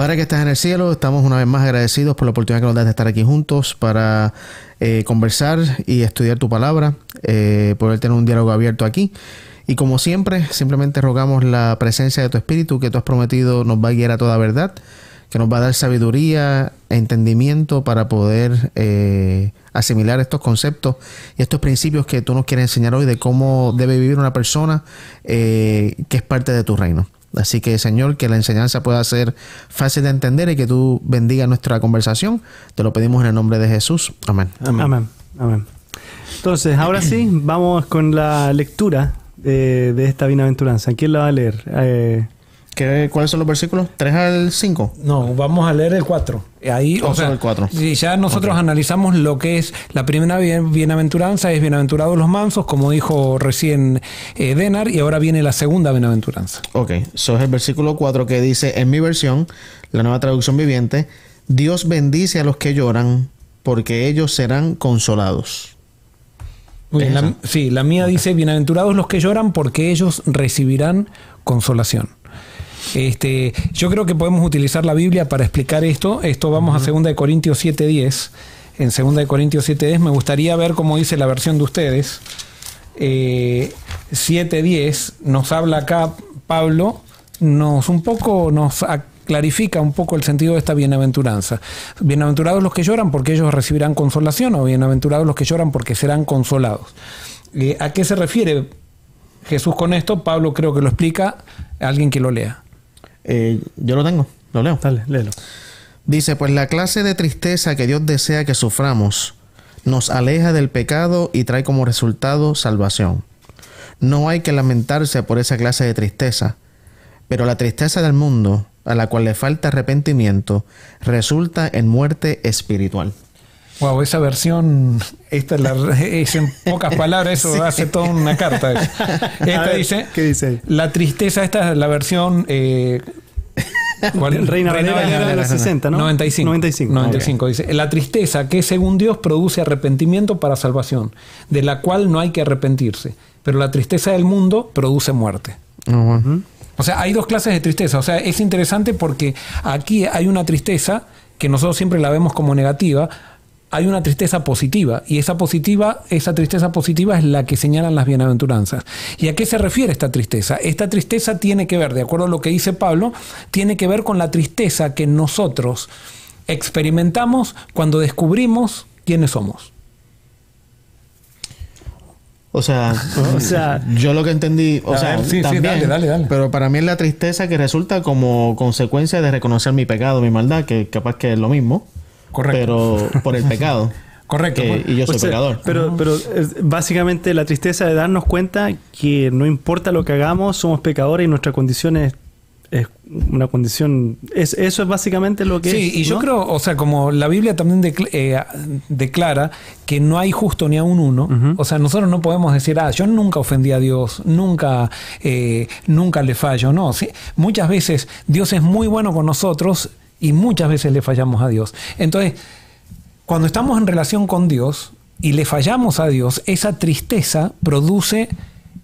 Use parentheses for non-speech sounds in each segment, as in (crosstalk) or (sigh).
Padre que estás en el cielo, estamos una vez más agradecidos por la oportunidad que nos das de estar aquí juntos para eh, conversar y estudiar tu palabra, eh, poder tener un diálogo abierto aquí. Y como siempre, simplemente rogamos la presencia de tu Espíritu que tú has prometido nos va a guiar a toda verdad, que nos va a dar sabiduría e entendimiento para poder eh, asimilar estos conceptos y estos principios que tú nos quieres enseñar hoy de cómo debe vivir una persona que es parte de tu reino. Así que, Señor, que la enseñanza pueda ser fácil de entender y que tú bendiga nuestra conversación. Te lo pedimos en el nombre de Jesús. Amén. Amén. Amén. Entonces, ahora sí, vamos con la lectura de, de esta bienaventuranza. ¿Quién la va a leer? Eh, ¿Cuáles son los versículos? ¿3 al 5? No, vamos a leer el 4. Ahí, o sea, el 4. Si ya nosotros analizamos lo que es la primera bienaventuranza, es bienaventurados los mansos, como dijo recién eh, Denar, y ahora viene la segunda bienaventuranza. Ok, eso es el versículo 4 que dice, en mi versión, la nueva traducción viviente, Dios bendice a los que lloran, porque ellos serán consolados. sí, la mía dice, bienaventurados los que lloran, porque ellos recibirán consolación. Este, yo creo que podemos utilizar la Biblia para explicar esto. Esto vamos a 2 Corintios 7.10. En 2 Corintios 7.10 me gustaría ver cómo dice la versión de ustedes. 7.10 eh, nos habla acá Pablo, nos un poco nos clarifica un poco el sentido de esta bienaventuranza. Bienaventurados los que lloran porque ellos recibirán consolación o bienaventurados los que lloran porque serán consolados. Eh, ¿A qué se refiere Jesús con esto? Pablo creo que lo explica, alguien que lo lea. Eh, yo lo tengo, lo leo. Dale, léelo. Dice, pues la clase de tristeza que Dios desea que suframos nos aleja del pecado y trae como resultado salvación. No hay que lamentarse por esa clase de tristeza, pero la tristeza del mundo, a la cual le falta arrepentimiento, resulta en muerte espiritual. Wow, esa versión, esta es, en pocas palabras, eso (laughs) hace toda una carta. (laughs) Esta dice, ¿qué dice? La tristeza, esta es la versión eh, (laughs) Reina, Valera, de los 60, ¿no? 95. 95, 95 dice, la tristeza que según Dios produce arrepentimiento para salvación, de la cual no hay que arrepentirse, pero la tristeza del mundo produce muerte. Ah, o sea, hay dos clases de tristeza. O sea, es interesante porque aquí hay una tristeza que nosotros siempre la vemos como negativa, hay una tristeza positiva y esa positiva, esa tristeza positiva es la que señalan las bienaventuranzas. ¿Y a qué se refiere esta tristeza? Esta tristeza tiene que ver, de acuerdo a lo que dice Pablo, tiene que ver con la tristeza que nosotros experimentamos cuando descubrimos quiénes somos. O sea, (laughs) o sea, yo lo que entendí, o sea, también, dale, dale, dale. pero para mí es la tristeza que resulta como consecuencia de reconocer mi pecado, mi maldad, que capaz que es lo mismo. Correcto. Pero por el pecado. (laughs) Correcto. y yo soy pecador. Pero, pero básicamente la tristeza de darnos cuenta que no importa lo que hagamos, somos pecadores y nuestra condición es, una condición. Es, eso es básicamente lo que sí, es. Sí, y yo creo, o sea, como la Biblia también eh, declara que no hay justo ni a un uno, o sea, nosotros no podemos decir, ah, yo nunca ofendí a Dios, nunca, eh, nunca le fallo. No, ¿sí? muchas veces Dios es muy bueno con nosotros y muchas veces le fallamos a Dios. Entonces, cuando estamos en relación con Dios y le fallamos a Dios, esa tristeza produce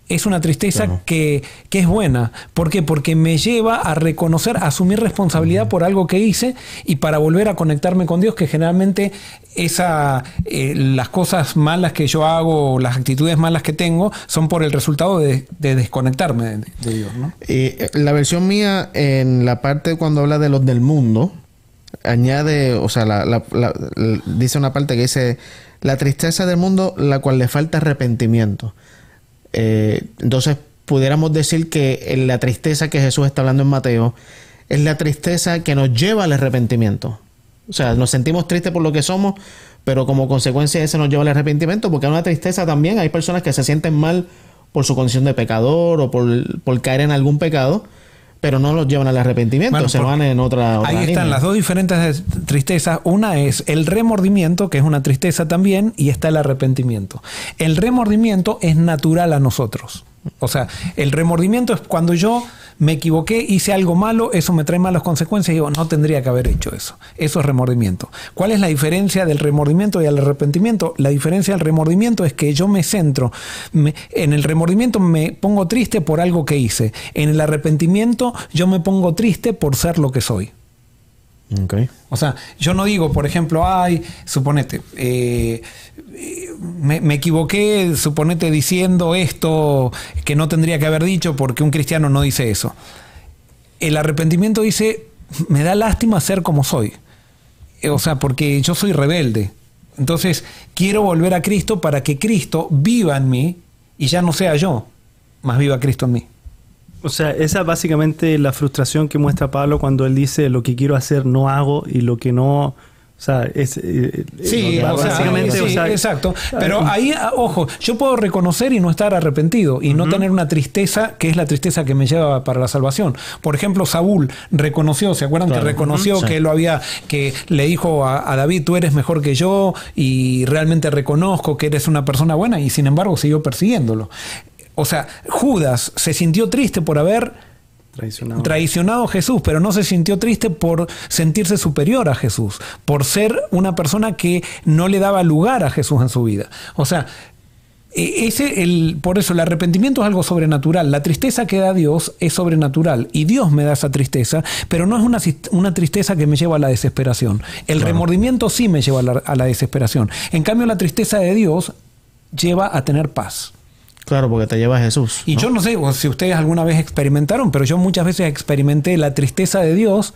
es una tristeza que, que, es buena. ¿Por qué? Porque me lleva a reconocer, a asumir responsabilidad por algo que hice y para volver a conectarme con Dios, que generalmente esa, eh, las cosas malas que yo hago, las actitudes malas que tengo, son por el resultado de, desconectarme de, Dios. ¿no? Eh, la versión mía, en la parte cuando habla de los del mundo, añade, o sea, la, dice una parte que dice, la tristeza del mundo, la cual le falta arrepentimiento. Eh, entonces, pudiéramos decir que la tristeza que Jesús está hablando en Mateo es la tristeza que nos lleva al arrepentimiento. O sea, nos sentimos tristes por lo que somos, pero como consecuencia de eso nos lleva al arrepentimiento, porque hay una tristeza también. Hay personas que se sienten mal por su condición de pecador o por, caer en algún pecado, pero no los llevan al arrepentimiento, se van en otra, otra Ahí están las dos diferentes tristezas. Una es el remordimiento, que es una tristeza también, y está el arrepentimiento. El remordimiento es natural a nosotros. O sea, el remordimiento es cuando yo me equivoqué, hice algo malo, eso me trae malas consecuencias y digo, no tendría que haber hecho eso. Eso es remordimiento. ¿Cuál es la diferencia del remordimiento y el arrepentimiento? La diferencia del remordimiento es que yo me centro, en el remordimiento me pongo triste por algo que hice, en el arrepentimiento yo me pongo triste por ser lo que soy. Okay. O sea, yo no digo, por ejemplo, ay, suponete, eh, me, me, equivoqué, suponete, diciendo esto que no tendría que haber dicho porque un cristiano no dice eso. El arrepentimiento dice, me da lástima ser como soy. O sea, porque yo soy rebelde. Entonces, quiero volver a Cristo para que Cristo viva en mí y ya no sea yo, más viva Cristo en mí. O sea, esa es básicamente la frustración que muestra Pablo cuando él dice lo que quiero hacer no hago y lo que no... O sea, es... Eh, sí, básicamente... o sea, exacto. Pero ahí, ojo, yo puedo reconocer y no estar arrepentido y no tener una tristeza que es la tristeza que me lleva para la salvación. Por ejemplo, Saúl reconoció, ¿se acuerdan que reconoció que lo había, que le dijo a, a David, tú eres mejor que yo y realmente reconozco que eres una persona buena y sin embargo siguió persiguiéndolo. O sea, Judas se sintió triste por haber traicionado. a Jesús, pero no se sintió triste por sentirse superior a Jesús, por ser una persona que no le daba lugar a Jesús en su vida. O sea, e, ese el, por eso el arrepentimiento es algo sobrenatural. La tristeza que da Dios es sobrenatural y Dios me da esa tristeza, pero no es una, una tristeza que me lleva a la desesperación. El remordimiento sí me lleva a la, a la desesperación. En cambio, la tristeza de Dios lleva a tener paz. Claro, porque te lleva a Jesús. Y yo no sé si ustedes alguna vez experimentaron, pero yo muchas veces experimenté la tristeza de Dios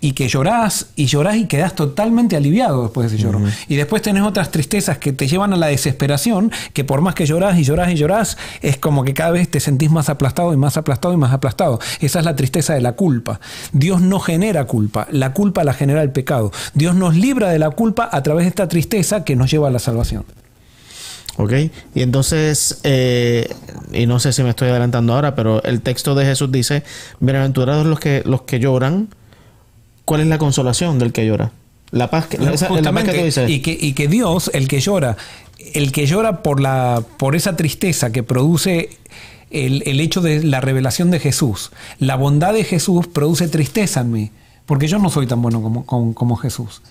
y que llorás y llorás y quedás totalmente aliviado después de ese lloro. Y después tenés otras tristezas que te llevan a la desesperación, que por más que llorás y llorás y llorás, es como que cada vez te sentís más aplastado y más aplastado y más aplastado. Esa es la tristeza de la culpa. Dios no genera culpa, la culpa la genera el pecado. Dios nos libra de la culpa a través de esta tristeza que nos lleva a la salvación. ¿Ok? Y entonces, eh, y no sé si me estoy adelantando ahora, pero el texto de Jesús dice, bienaventurados los que, los que lloran, ¿cuál es la consolación del que llora? La paz que, esa, que Y que, y que Dios, el que llora, el que llora por, la, por esa tristeza que produce el, el, hecho de la revelación de Jesús, la bondad de Jesús produce tristeza en mí, porque yo no soy tan bueno como, como, como Jesús.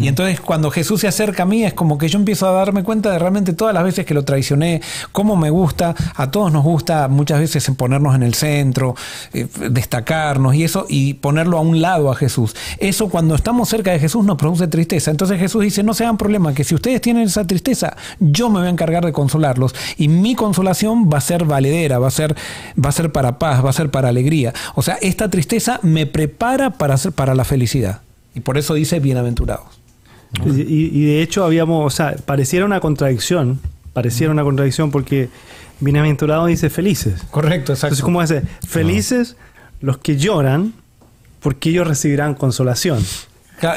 Y entonces cuando Jesús se acerca a mí es como que yo empiezo a darme cuenta de realmente todas las veces que lo traicioné, cómo me gusta, a todos nos gusta muchas veces ponernos en el centro, eh, destacarnos y eso, y ponerlo a un lado a Jesús. Eso cuando estamos cerca de Jesús nos produce tristeza. Entonces Jesús dice, no se hagan problema, que si ustedes tienen esa tristeza, yo me voy a encargar de consolarlos. Y mi consolación va a ser valedera, va a ser, va a ser para paz, va a ser para alegría. O sea, esta tristeza me prepara para, para la felicidad. Y por eso dice bienaventurados. Y, de hecho habíamos, o sea, pareciera una contradicción, pareciera una contradicción porque bienaventurados dice felices. Correcto, exacto. Entonces, ¿cómo dice? Felices los que lloran porque ellos recibirán consolación.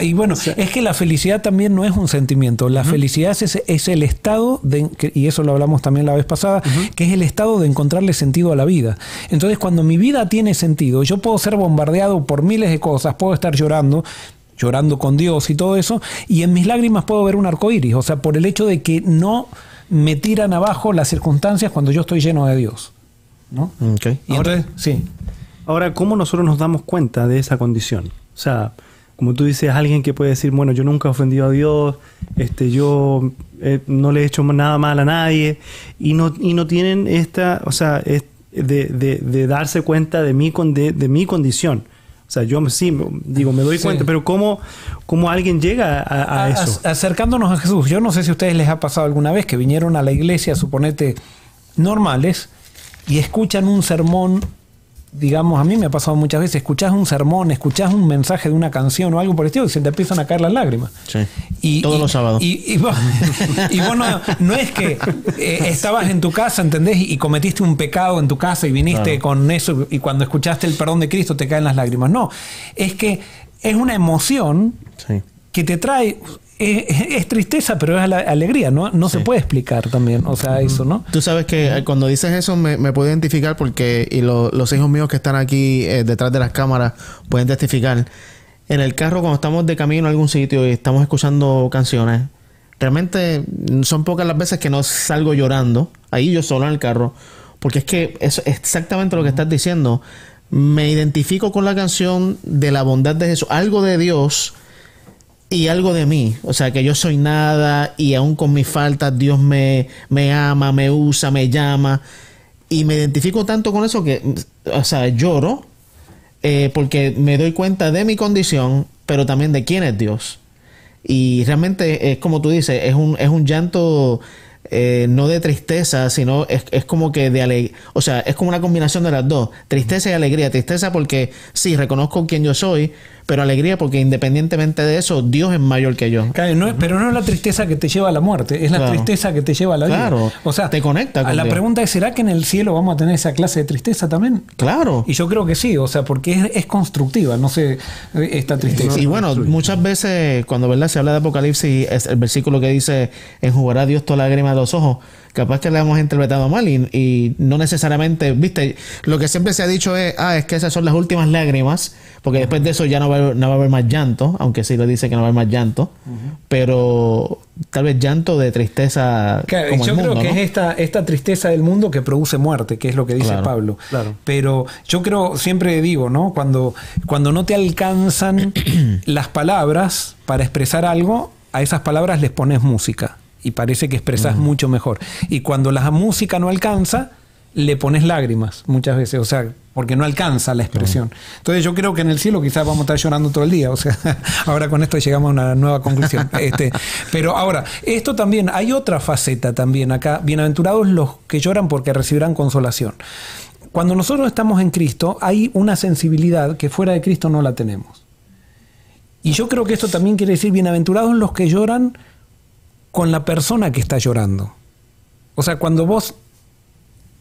Y bueno, es que la felicidad también no es un sentimiento. La felicidad es, es, el estado, de, y eso lo hablamos también la vez pasada, que es el estado de encontrarle sentido a la vida. Entonces, cuando mi vida tiene sentido, yo puedo ser bombardeado por miles de cosas, puedo estar llorando, llorando con Dios y todo eso, y en mis lágrimas puedo ver un arco iris, o sea, por el hecho de que no me tiran abajo las circunstancias cuando yo estoy lleno de Dios. ¿no? Y ahora, sí. Ahora, ¿cómo nosotros nos damos cuenta de esa condición? O sea, como tú dices, alguien que puede decir, bueno, yo nunca he ofendido a Dios, este, yo eh, no le he hecho nada mal a nadie, y no, y no tienen esta, o sea, de, de, darse cuenta de mi, de, de mi condición. O sea, yo sí, digo, me doy cuenta, pero ¿cómo, ¿cómo, alguien llega a, eso? Acercándonos a Jesús. Yo no sé si a ustedes les ha pasado alguna vez que vinieron a la iglesia, suponete, normales, y escuchan un sermón digamos, a mí me ha pasado muchas veces, escuchás un sermón, escuchás un mensaje de una canción o algo por el estilo y se te empiezan a caer las lágrimas. Sí. Y, Todos los sábados. Y, vos, (laughs) no, es que eh, estabas en tu casa, ¿entendés? Y, cometiste un pecado en tu casa y viniste con eso y cuando escuchaste el perdón de Cristo te caen las lágrimas. No, es que es una emoción que te trae es, tristeza, pero es alegría, ¿no? No se puede explicar también, o sea, eso, ¿no? Tú sabes que eh, cuando dices eso me, puedo identificar porque, y los hijos míos que están aquí eh, detrás de las cámaras pueden testificar. En el carro, cuando estamos de camino a algún sitio y estamos escuchando canciones, realmente son pocas las veces que no salgo llorando, ahí yo solo en el carro, porque es que es exactamente lo que estás diciendo. Me identifico con la canción de la bondad de Jesús, algo de Dios y algo de mí. O sea, que yo soy nada y aún con mis faltas Dios me, me ama, me usa, me llama. Y me identifico tanto con eso que, o sea, lloro eh, porque me doy cuenta de mi condición pero también de quién es Dios. Y realmente es como tú dices, es un, es un llanto eh, no de tristeza, sino es, es como que de alegría. O sea, es como una combinación de las dos. Tristeza y alegría. Tristeza porque sí, reconozco quién yo soy, pero alegría porque independientemente de eso, Dios es mayor que yo. Claro, no es- pero no es la tristeza que te lleva a la muerte, es la Claro. tristeza que te lleva a la vida. Claro, O sea, te conecta con La Dios. pregunta es, ¿será que en el cielo vamos a tener esa clase de tristeza también? Claro. Y yo creo que sí, o sea, porque es, es constructiva, no sé, eh, esta tristeza. Y bueno, muchas veces cuando ¿verdad? se habla de Apocalipsis, es el versículo que dice, enjugará Dios toda lágrima de los ojos, capaz que la hemos interpretado mal y, y no necesariamente, viste, lo que siempre se ha dicho es, ah, es que esas son las últimas lágrimas, porque después de eso ya no va, a haber- no va a haber más llanto, aunque sí lo dice que no va a haber más llanto, pero tal vez llanto de tristeza Claro, como yo el creo que ¿no? es esta, esta tristeza del mundo que produce muerte, que es lo que dice Claro, Pablo. claro. Pero yo creo, siempre digo, ¿no? Cuando, cuando no te alcanzan (clears throat) las palabras para expresar algo, a esas palabras les pones música. Y parece que expresas mucho mejor. Y cuando la música no alcanza, le pones lágrimas muchas veces. O sea, porque no alcanza la expresión. Entonces yo creo que en el cielo quizás vamos a estar llorando todo el día. O sea, (laughs) ahora con esto llegamos a una nueva conclusión. (laughs) Este, pero ahora, esto también, hay otra faceta también acá. Bienaventurados los que lloran porque recibirán consolación. Cuando nosotros estamos en Cristo, hay una sensibilidad que fuera de Cristo no la tenemos. Y yo creo que esto también quiere decir bienaventurados los que lloran con la persona que está llorando. O sea, cuando vos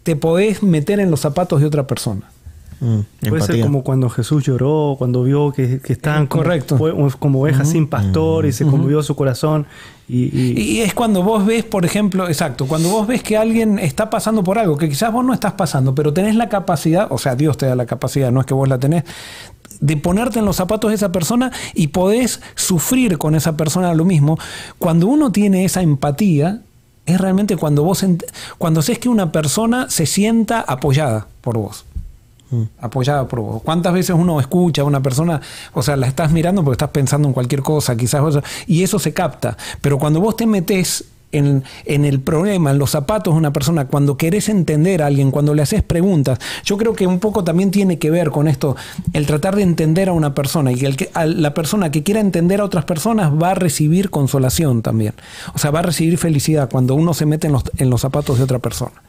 te podés meter en los zapatos de otra persona. Mm, Puede ser como cuando Jesús lloró, cuando vio que, que estaban como, Correcto. ove- como ovejas sin pastor y se conmovió su corazón. Y, y- Y es cuando vos ves, por ejemplo, exacto, cuando vos ves que alguien está pasando por algo que quizás vos no estás pasando, pero tenés la capacidad, o sea, Dios te da la capacidad, no es que vos la tenés, de ponerte en los zapatos de esa persona y podés sufrir con esa persona lo mismo. Cuando uno tiene esa empatía, es realmente cuando vos, cuando haces que una persona se sienta apoyada por vos. apoyada por vos. ¿Cuántas veces uno escucha a una persona, o sea, la estás mirando porque estás pensando en cualquier cosa, quizás, y eso se capta, pero cuando vos te metes en, en el problema, en los zapatos de una persona, cuando querés entender a alguien, cuando le haces preguntas, yo creo que un poco también tiene que ver con esto, el tratar de entender a una persona y que, el que a la persona que quiera entender a otras personas va a recibir consolación también. O sea, va a recibir felicidad cuando uno se mete en los, en los zapatos de otra persona.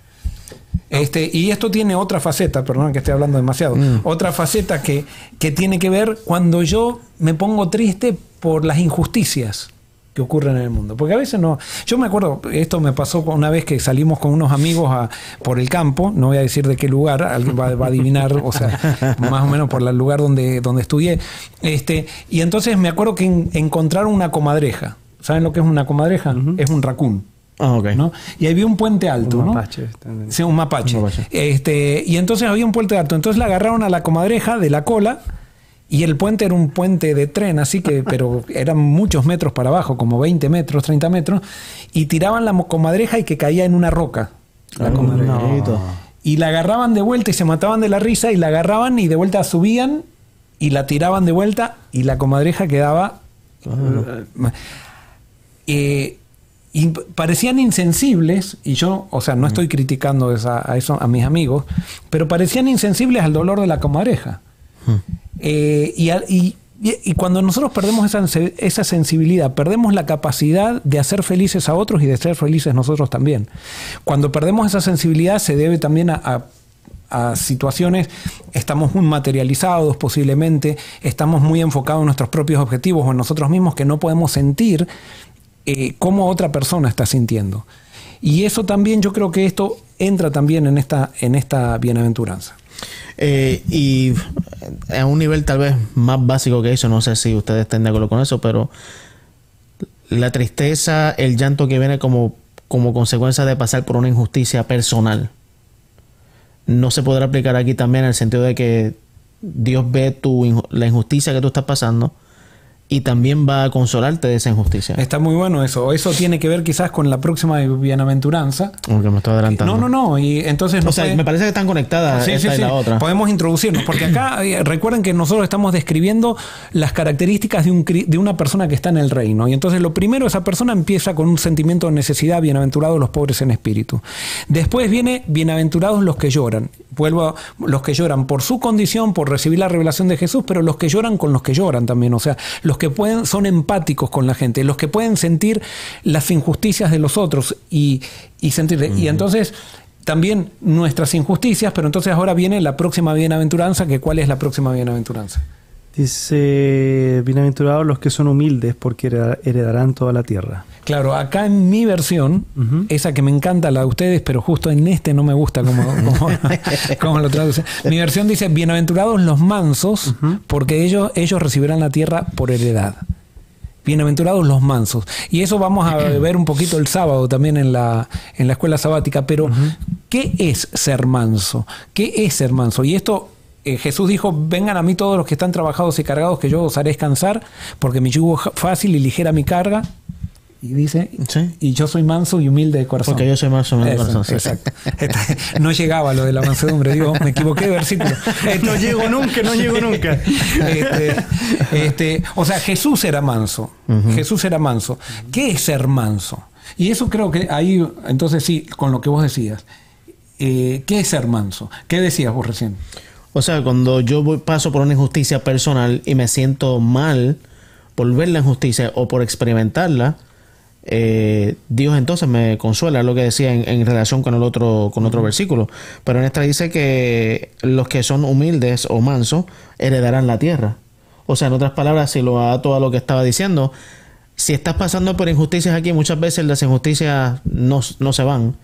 Este, y esto tiene otra faceta, perdón que estoy hablando demasiado, otra faceta que, que tiene que ver cuando yo me pongo triste por las injusticias que ocurren en el mundo. Porque a veces no. Yo me acuerdo, esto me pasó una vez que salimos con unos amigos a, por el campo, no voy a decir de qué lugar, alguien va, va a adivinar, o sea, (laughs) más o menos por el lugar donde, donde estudié. Este, y entonces me acuerdo que en- encontraron una comadreja. ¿Saben lo que es una comadreja? Es un racún. Ah, ok. ¿no? Y había un puente alto, Un ¿no? mapache. Sí, un mapache. Un mapache. Este, y entonces había un puente alto. Entonces la agarraron a la comadreja de la cola y el puente era un puente de tren, así que, (laughs) pero eran muchos metros para abajo, como 20 metros, 30 metros, y tiraban la comadreja y que caía en una roca. La comadreja. no. Y la agarraban de vuelta y se mataban de la risa y la agarraban y de vuelta subían y la tiraban de vuelta y la comadreja quedaba... Eh, y parecían insensibles, y yo, o sea, no estoy criticando esa- a eso a mis amigos, pero parecían insensibles al dolor de la comadreja. Eh, y, cuando nosotros perdemos esa, se- esa sensibilidad, perdemos la capacidad de hacer felices a otros y de ser felices nosotros también. Cuando perdemos esa sensibilidad se debe también a, situaciones, estamos muy materializados posiblemente, estamos muy enfocados en nuestros propios objetivos o en nosotros mismos que no podemos sentir eh, cómo otra persona está sintiendo. Y eso también, yo creo que esto entra también en esta bienaventuranza. Eh, y a un nivel tal vez más básico que eso, no sé si ustedes estén de acuerdo con eso, pero la tristeza, el llanto que viene como, como consecuencia de pasar por una injusticia personal, no se podrá aplicar aquí también en el sentido de que Dios ve tu, la injusticia que tú estás pasando y también va a consolarte de esa injusticia. Está muy bueno eso. Eso tiene que ver quizás con la próxima bienaventuranza. Aunque me estoy adelantando. No, no, no. Y entonces o sea, me parece que están conectadas sí, esta sí, y la otra. Podemos introducirnos, porque acá (laughs) eh, recuerden que nosotros estamos describiendo las características de, un, de una persona que está en el reino. Y entonces lo primero, esa persona empieza con un sentimiento de necesidad, bienaventurados los pobres en espíritu. Después viene bienaventurados los que lloran. Vuelvo a los que lloran por su condición, por recibir la revelación de Jesús, pero los que lloran con los que lloran también. O sea, los que pueden, son empáticos con la gente, los que pueden sentir las injusticias de los otros y, y sentir. Y entonces también nuestras injusticias, pero entonces ahora viene la próxima bienaventuranza, que cuál es la próxima bienaventuranza. Dice, bienaventurados los que son humildes porque heredarán toda la tierra. Claro, acá en mi versión, esa que me encanta, la de ustedes, pero justo en este no me gusta cómo, (laughs) lo traduce. Mi versión dice, bienaventurados los mansos porque ellos, ellos recibirán la tierra por heredad. Bienaventurados los mansos. Y eso vamos a (clears throat) ver un poquito el sábado también en la, en la escuela sabática. Pero, ¿qué es ser manso? ¿Qué es ser manso? Y esto eh, Jesús dijo, vengan a mí todos los que están trabajados y cargados, que yo os haré descansar, porque mi yugo es fácil y ligera mi carga. Y dice, y yo soy manso y humilde de corazón. Porque yo soy manso y humilde de corazón. Exacto. (laughs) no llegaba lo de la mansedumbre, digo, me equivoqué de versículo. (laughs) no llego nunca, no llego nunca. Este, este, o sea, Jesús era manso. Jesús era manso. ¿Qué es ser manso? Y eso creo que ahí, entonces sí, con lo que vos decías. Eh, ¿Qué es ser manso? ¿Qué decías vos recién? O sea, cuando yo voy, paso por una injusticia personal y me siento mal por ver la injusticia o por experimentarla, eh, Dios entonces me consuela, lo que decía en, relación con el otro, con otro versículo. Pero en esta dice que los que son humildes o mansos heredarán la tierra. O sea, en otras palabras, si lo ato a lo que estaba diciendo, si estás pasando por injusticias aquí, muchas veces las injusticias no, no se van.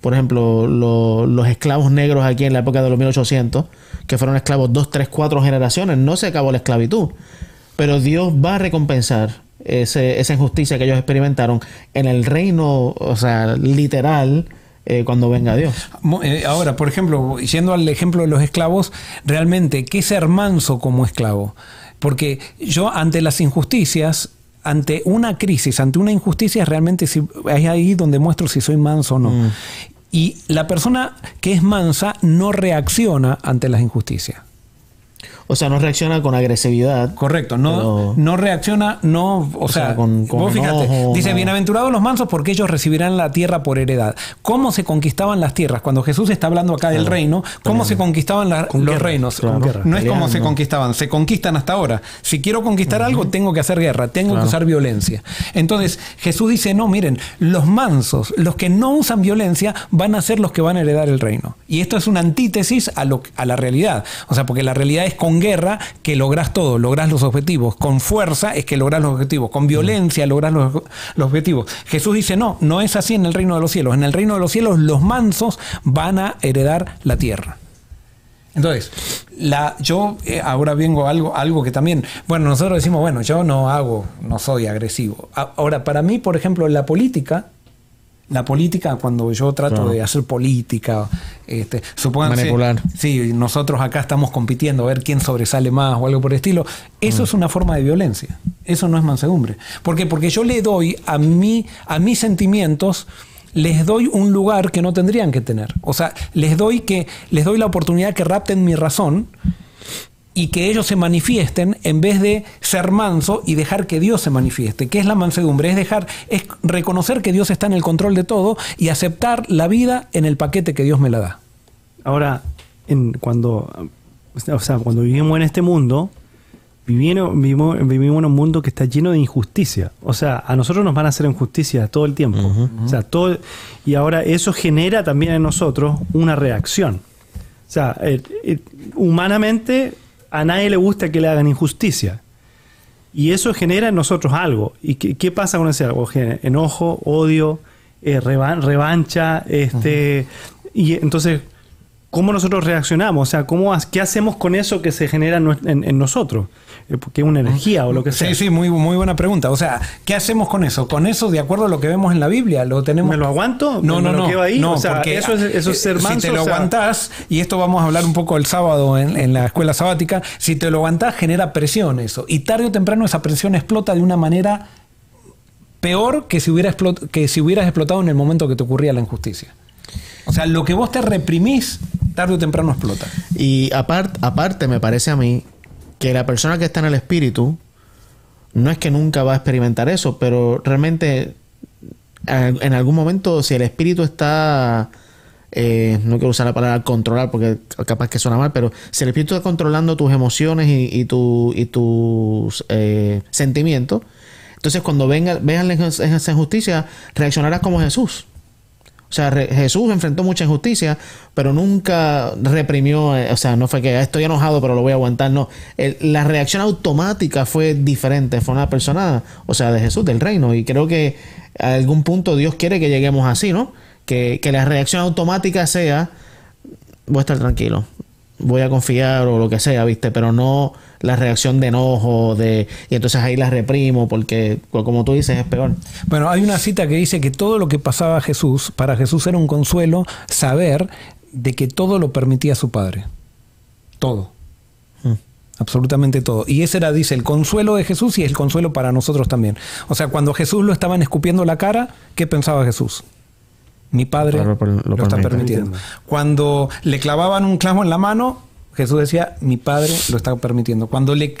Por ejemplo, los esclavos negros aquí en la época de los 1800, que fueron esclavos dos, tres, cuatro generaciones, no se acabó la esclavitud. Pero Dios va a recompensar esa injusticia que ellos experimentaron en el reino, o sea, literal, eh, cuando venga Dios. Eh, ahora, por ejemplo, yendo al ejemplo de los esclavos, realmente, ¿qué es ser manso como esclavo? Porque yo ante las injusticias, ante una crisis, ante una injusticia, realmente es ahí donde muestro si soy manso o no. Mm. Y la persona que es mansa no reacciona ante las injusticias. O sea, no reacciona con agresividad. Correcto, no, no reacciona, no, o, sea, con, vos fíjate, dice, bienaventurados los mansos porque ellos recibirán la tierra por heredad. ¿Cómo se conquistaban las tierras? Cuando Jesús está hablando acá del reino, ¿cómo se conquistaban los reinos? no es como se conquistaban, se conquistan hasta ahora. Si quiero conquistar algo, tengo que hacer guerra, tengo que usar violencia. Entonces, Jesús dice, no, miren, los mansos, los que no usan violencia, van a ser los que van a heredar el reino. Y esto es una antítesis a, lo, a la realidad. O sea, porque la realidad es con guerra que logras todo, logras los objetivos. Con fuerza es que logras los objetivos. Con violencia logras los, objetivos. Jesús dice, no, no es así en el reino de los cielos. En el reino de los cielos los mansos van a heredar la tierra. Entonces, la, yo eh, ahora vengo a algo, algo que también, bueno, nosotros decimos, bueno, yo no hago, no soy agresivo. Ahora, para mí, por ejemplo, en la política, la política, cuando yo trato de hacer política, este, Manipular. Sí, nosotros acá estamos compitiendo a ver quién sobresale más o algo por el estilo. Eso mm. es una forma de violencia. Eso no es mansedumbre. ¿Por qué? Porque yo le doy a, mí, a mis sentimientos les doy un lugar que no tendrían que tener. O sea, les doy que les doy la oportunidad que rapten mi razón y que ellos se manifiesten en vez de ser manso y dejar que Dios se manifieste. ¿Qué es la mansedumbre? Es dejar, es reconocer que Dios está en el control de todo y aceptar la vida en el paquete que Dios me la da. Ahora, en, cuando, o sea, cuando vivimos en este mundo, vivimos, vivimos, vivimos, en un mundo que está lleno de injusticia. O sea, a nosotros nos van a hacer injusticia todo el tiempo. O sea, todo, y ahora eso genera también en nosotros una reacción. O sea, eh, eh, humanamente a nadie le gusta que le hagan injusticia. Y eso genera en nosotros algo. ¿Y qué, pasa con ese algo? Enojo, odio, eh, revancha, este, y entonces cómo nosotros reaccionamos, o sea, cómo, qué hacemos con eso que se genera en, nosotros, eh, porque es una energía o lo que sea. Sí, sí, muy, muy buena pregunta. O sea, ¿qué hacemos con eso? Con eso, de acuerdo a lo que vemos en la Biblia, lo tenemos. ¿Me lo aguanto? No, no, no. ahí? No, o sea, porque eso es, eso es ser eh, manso, Si te lo aguantás, y esto vamos a hablar un poco el sábado en, en la escuela sabática, si te lo aguantás, genera presión eso. Y tarde o temprano esa presión explota de una manera peor que si, hubiera que si hubieras explotado en el momento que te ocurría la injusticia. O sea, lo que vos te reprimís, tarde o temprano explota. Y aparte, aparte, me parece a mí que la persona que está en el espíritu no es que nunca va a experimentar eso, pero realmente en algún momento, si el espíritu está. Eh, no quiero usar la palabra controlar porque capaz que suena mal, pero si el espíritu está controlando tus emociones y, tu, y tus eh, sentimientos, entonces cuando venga, vean esa injusticia, reaccionarás como Jesús. O sea, Jesús enfrentó mucha injusticia, pero nunca reprimió, eh, o sea, no fue que ah, estoy enojado, pero lo voy a aguantar, no. la reacción automática fue diferente, fue una persona, o sea, de Jesús, del reino, y creo que a algún punto Dios quiere que lleguemos así, ¿no? Que, que la reacción automática sea, voy a estar tranquilo, voy a confiar o lo que sea, ¿viste? Pero no la reacción de enojo, de y entonces ahí la reprimo porque como tú dices es peor. Bueno, hay una cita que dice que todo lo que pasaba a Jesús, para Jesús era un consuelo saber de que todo lo permitía su Padre. Todo. Hmm. Absolutamente todo. Y ese era, dice, el consuelo de Jesús y el consuelo para nosotros también. O sea, cuando Jesús lo estaban escupiendo la cara, ¿qué pensaba Jesús? Mi Padre lo, está permitiendo. Cuando le clavaban un clavo en la mano, Jesús decía, mi Padre lo está permitiendo. Cuando le,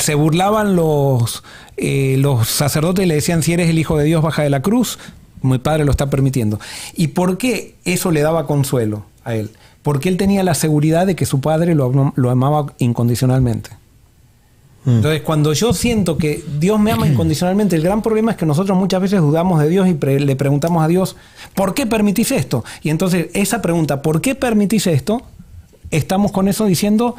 se burlaban los, eh, los sacerdotes y le decían, si eres el Hijo de Dios, baja de la cruz, mi Padre lo está permitiendo. ¿Y por qué eso le daba consuelo a él? Porque él tenía la seguridad de que su Padre lo, lo amaba incondicionalmente. Mm. Entonces, cuando yo siento que Dios me ama incondicionalmente, el gran problema es que nosotros muchas veces dudamos de Dios y le preguntamos a Dios, ¿por qué permitís esto? Y entonces esa pregunta, ¿por qué permitís esto? Estamos con eso diciendo,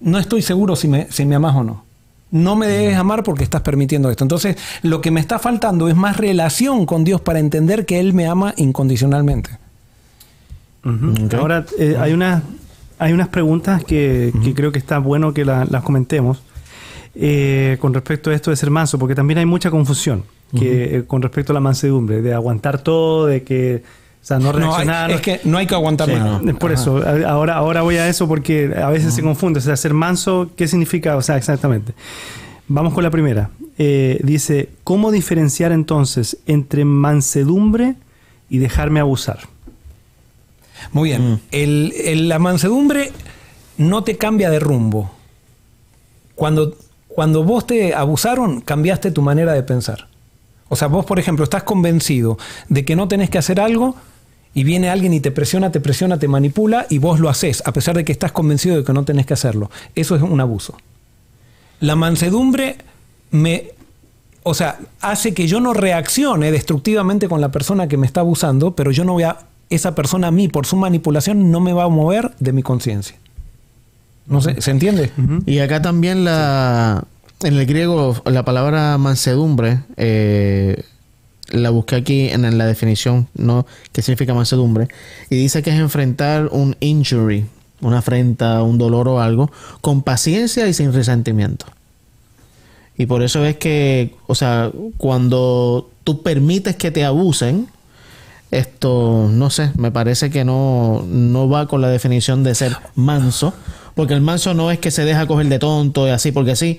no estoy seguro si me, si me amas o no. No me debes amar porque estás permitiendo esto. Entonces, lo que me está faltando es más relación con Dios para entender que Él me ama incondicionalmente. Ahora, eh, hay, una, hay unas preguntas que, creo que está bueno que las comentemos. Eh, con respecto a esto de ser manso, porque también hay mucha confusión que, eh, con respecto a la mansedumbre, de aguantar todo, de que, o sea, no reaccionar. es que no hay que aguantar nada. Por eso, ahora, ahora voy a eso porque a veces se confunde. O sea, ser manso, ¿qué significa? O sea, exactamente. Vamos con la primera. Eh, dice, ¿cómo diferenciar entonces entre mansedumbre y dejarme abusar? Muy bien. Mm. El, la mansedumbre no te cambia de rumbo. Cuando cuando vos te abusaron, cambiaste tu manera de pensar. O sea, vos, por ejemplo, estás convencido de que no tenés que hacer algo y viene alguien y te presiona, te presiona, te manipula y vos lo haces, a pesar de que estás convencido de que no tenés que hacerlo. Eso es un abuso. La mansedumbre me, o sea, hace que yo no reaccione destructivamente con la persona que me está abusando, pero yo no voy a, esa persona a mí, por su manipulación, no me va a mover de mi conciencia. No sé, ¿se entiende? Y acá también la en el griego la palabra mansedumbre eh, la busqué aquí en la definición, ¿no? ¿Qué significa mansedumbre? Y dice que es enfrentar un injury, una afrenta, un dolor o algo, con paciencia y sin resentimiento. Y por eso es que, o sea, cuando tú permites que te abusen, esto, no sé, me parece que no, no va con la definición de ser manso, porque el manso no es que se deja coger de tonto y así, porque sí.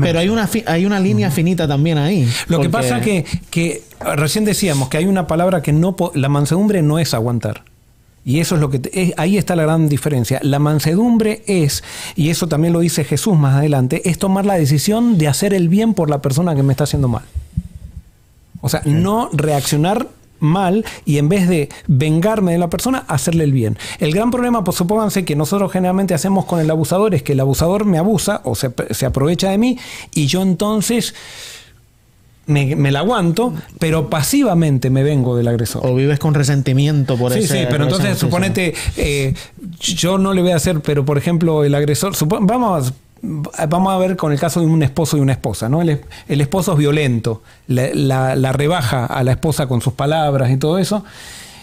pero hay una, hay una línea finita también ahí. Lo que pasa que, que recién decíamos que hay una palabra que no... La mansedumbre no es aguantar. Y eso es lo que... ahí está la gran diferencia. La mansedumbre es, y eso también lo dice Jesús más adelante, es tomar la decisión de hacer el bien por la persona que me está haciendo mal. O sea, no reaccionar mal y en vez de vengarme de la persona, hacerle el bien. El gran problema, pues supónganse que nosotros generalmente hacemos con el abusador es que el abusador me abusa o se, aprovecha de mí y yo entonces... Me, la aguanto, pero pasivamente me vengo del agresor. O vives con resentimiento por eso. Sí, sí, pero entonces suponete, eh, yo no le voy a hacer, pero por ejemplo, el agresor, vamos vamos a ver con el caso de un esposo y una esposa, ¿no? El, esposo es violento, la, rebaja a la esposa con sus palabras y todo eso.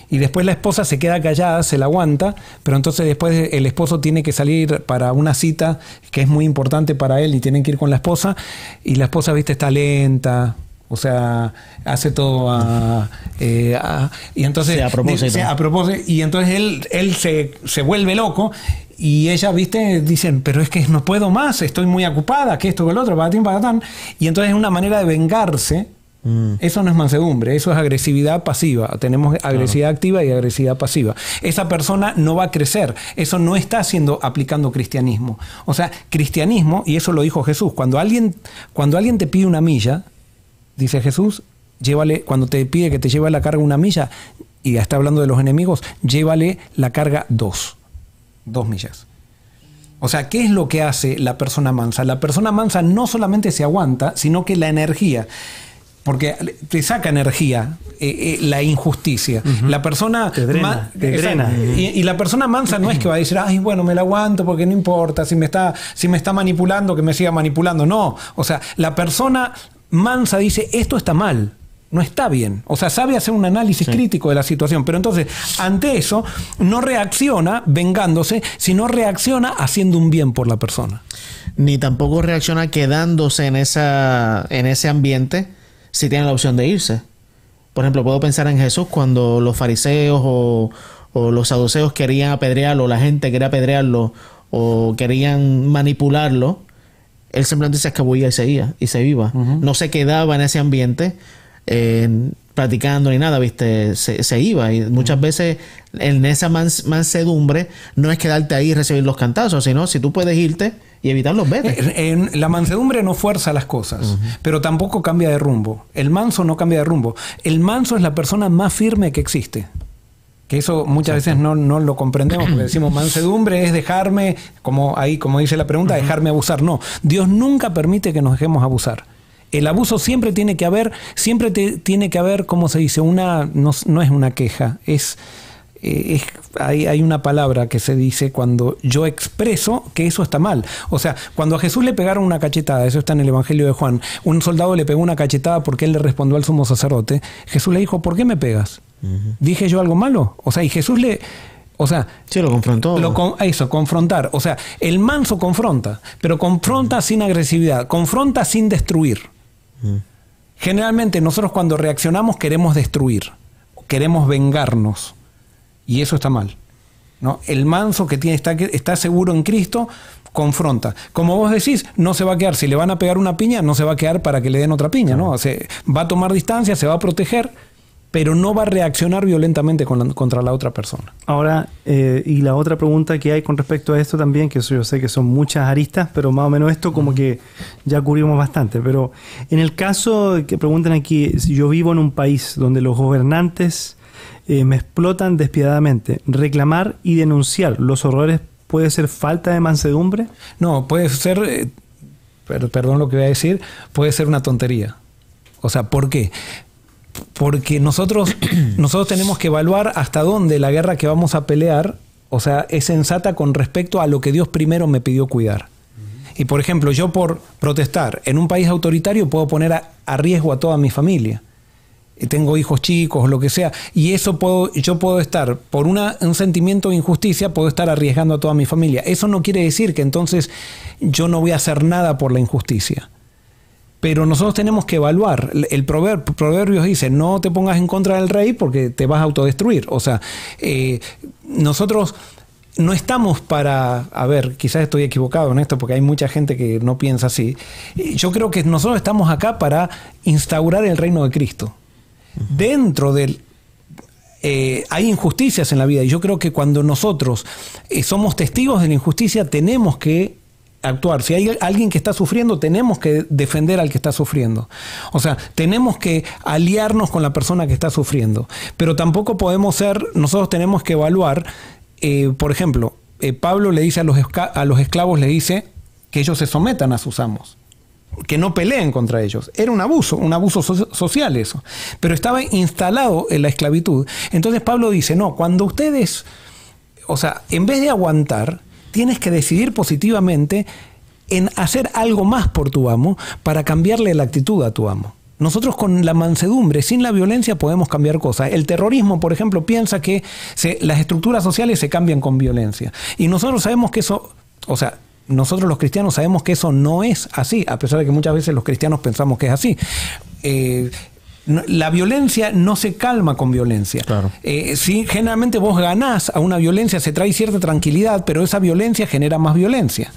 Y después la esposa se queda callada, se la aguanta, pero entonces después el esposo tiene que salir para una cita que es muy importante para él y tienen que ir con la esposa. Y la esposa, viste, está lenta, o sea, hace todo a, eh, a- y entonces Sí, a propósito. Sí, a propósito, y entonces él, él se, se vuelve loco y ella, viste, dicen, pero es que no puedo más, estoy muy ocupada, que esto, que el otro, patatín, patatán. Y entonces es una manera de vengarse. Eso no es mansedumbre, eso es agresividad pasiva. Tenemos agresividad activa y agresividad pasiva. Esa persona no va a crecer. Eso no está haciendo, aplicando cristianismo. O sea, cristianismo, y eso lo dijo Jesús, cuando alguien, cuando alguien te pide una milla, dice Jesús, llévale, cuando te pide que te lleve la carga una milla, y ya está hablando de los enemigos, llévale la carga dos, dos millas. O sea, ¿qué es lo que hace la persona mansa? La persona mansa no solamente se aguanta, sino que la energía, porque te saca energía eh, eh, la injusticia. La persona Te drena, te. Y, y la persona mansa no es que va a decir, ay, bueno, me la aguanto porque no importa, si me está, si me está manipulando, que me siga manipulando. No. O sea, la persona mansa dice, esto está mal. No está bien. O sea, sabe hacer un análisis crítico de la situación. Pero entonces, ante eso, no reacciona vengándose, sino reacciona haciendo un bien por la persona. Ni tampoco reacciona quedándose en, esa, en ese ambiente si tiene la opción de irse. Por ejemplo, puedo pensar en Jesús cuando los fariseos o, o los saduceos querían apedrearlo, la gente quería apedrearlo o querían manipularlo. Él simplemente se escabullía y se iba, y se iba. No se quedaba en ese ambiente eh, practicando ni nada, ¿viste? Se, se iba. Y muchas veces en esa mans- mansedumbre no es quedarte ahí y recibir los cantazos, sino si tú puedes irte y evitarlos, vete. Eh, en- la mansedumbre no fuerza las cosas, pero tampoco cambia de rumbo. El manso no cambia de rumbo. El manso es la persona más firme que existe. Que eso muchas veces no, no lo comprendemos porque decimos (clears throat) mansedumbre es dejarme, como ahí como dice la pregunta, dejarme abusar. No, Dios nunca permite que nos dejemos abusar. El abuso siempre tiene que haber, siempre te- tiene que haber, ¿cómo se dice? Una, no, no es una queja, es, eh, es- hay, hay una palabra que se dice cuando yo expreso que eso está mal. O sea, cuando a Jesús le pegaron una cachetada, eso está en el Evangelio de Juan, un soldado le pegó una cachetada porque él le respondió al sumo sacerdote, Jesús le dijo, ¿por qué me pegas? ¿Dije yo algo malo? O sea, y Jesús le... O sea, Sí, lo confrontó. lo con- eso, confrontar. O sea, el manso confronta, pero confronta sin agresividad, confronta sin destruir. Generalmente nosotros cuando reaccionamos queremos destruir, queremos vengarnos. Y eso está mal. ¿no? El manso que tiene, está, está seguro en Cristo confronta. Como vos decís, no se va a quedar, si le van a pegar una piña, no se va a quedar para que le den otra piña, ¿no? O sea, va a tomar distancia, se va a proteger, pero no va a reaccionar violentamente con la- contra la otra persona. Ahora, eh, y la otra pregunta que hay con respecto a esto también, que eso yo sé que son muchas aristas, pero más o menos esto como que ya cubrimos bastante. Pero en el caso que preguntan aquí, si yo vivo en un país donde los gobernantes eh, me explotan despiadadamente, reclamar y denunciar los horrores puede ser falta de mansedumbre. No, puede ser, eh, per- perdón lo que voy a decir, puede ser una tontería. O sea, ¿por qué? Porque nosotros, (clears throat) nosotros tenemos que evaluar hasta dónde la guerra que vamos a pelear, o sea, es sensata con respecto a lo que Dios primero me pidió cuidar. Y por ejemplo, yo por protestar en un país autoritario puedo poner a, riesgo a toda mi familia. Eh, Tengo hijos chicos, lo que sea, y eso puedo, yo puedo estar, por una- un sentimiento de injusticia, puedo estar arriesgando a toda mi familia. Eso no quiere decir que entonces yo no voy a hacer nada por la injusticia. Pero nosotros tenemos que evaluar. El prover- Proverbios dice, no te pongas en contra del rey porque te vas a autodestruir. O sea, eh, nosotros no estamos para, a ver, quizás estoy equivocado en esto porque hay mucha gente que no piensa así. Yo creo que nosotros estamos acá para instaurar el reino de Cristo. Dentro del, eh, hay injusticias en la vida y yo creo que cuando nosotros eh, somos testigos de la injusticia tenemos que actuar. Si hay alguien que está sufriendo, tenemos que defender al que está sufriendo. O sea, tenemos que aliarnos con la persona que está sufriendo. Pero tampoco podemos ser, nosotros tenemos que evaluar, eh, por ejemplo, eh, Pablo le dice a los, a los esclavos, le dice que ellos se sometan a sus amos que no peleen contra ellos. Era un abuso, un abuso so- social eso. Pero estaba instalado en la esclavitud. Entonces Pablo dice, no, cuando ustedes, o sea, en vez de aguantar, tienes que decidir positivamente en hacer algo más por tu amo para cambiarle la actitud a tu amo. Nosotros con la mansedumbre, sin la violencia, podemos cambiar cosas. El terrorismo, por ejemplo, piensa que las estructuras sociales se cambian con violencia. Y nosotros sabemos que eso, o sea, nosotros los cristianos sabemos que eso no es así, a pesar de que muchas veces los cristianos pensamos que es así. Eh, la violencia no se calma con violencia. Claro. Eh, generalmente vos ganás a una violencia, se trae cierta tranquilidad, pero esa violencia genera más violencia.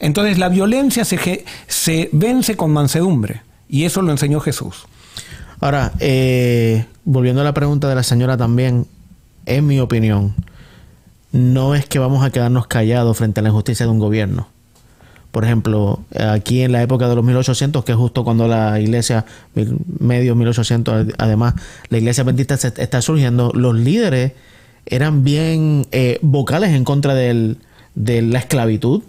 Entonces la violencia se, se vence con mansedumbre. Y eso lo enseñó Jesús. Ahora, eh, volviendo a la pregunta de la señora también, en mi opinión, no es que vamos a quedarnos callados frente a la injusticia de un gobierno. Por ejemplo, aquí en la época de los 1800, que es justo cuando la iglesia, medio 1800, además, la iglesia adventista está surgiendo, los líderes eran bien eh, vocales en contra de la esclavitud,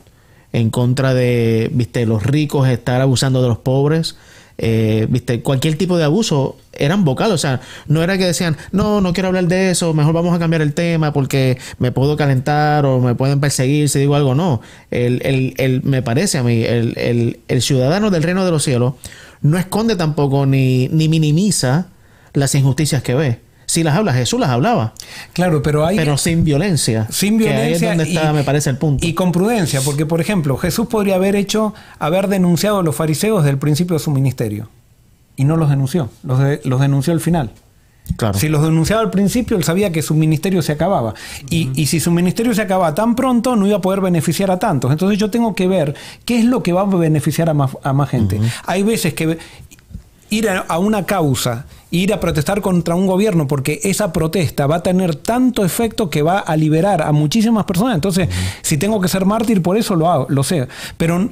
en contra de, viste, los ricos estar abusando de los pobres eh, viste, cualquier tipo de abuso eran vocales, o sea, no era que decían, no, no quiero hablar de eso, mejor vamos a cambiar el tema porque me puedo calentar o me pueden perseguir si digo algo, no, el, el, el me parece a mí, el, el, ciudadano del reino de los cielos no esconde tampoco ni, ni minimiza las injusticias que ve si las habla, Jesús las hablaba. Claro, pero hay. Pero sin violencia. Sin violencia. donde está, me parece, el punto. Y con prudencia, porque, por ejemplo, Jesús podría haber hecho, haber denunciado a los fariseos desde el principio de su ministerio. Y no los denunció. Los, los denunció al final. Claro. Si los denunciaba al principio, él sabía que su ministerio se acababa. y, y, si su ministerio se acaba tan pronto, no iba a poder beneficiar a tantos. Entonces yo tengo que ver qué es lo que va a beneficiar a más, a más gente. Hay veces que ir a, una causa, ir a protestar contra un gobierno, porque esa protesta va a tener tanto efecto que va a liberar a muchísimas personas. Entonces, si tengo que ser mártir, por eso lo hago, lo sé. Pero,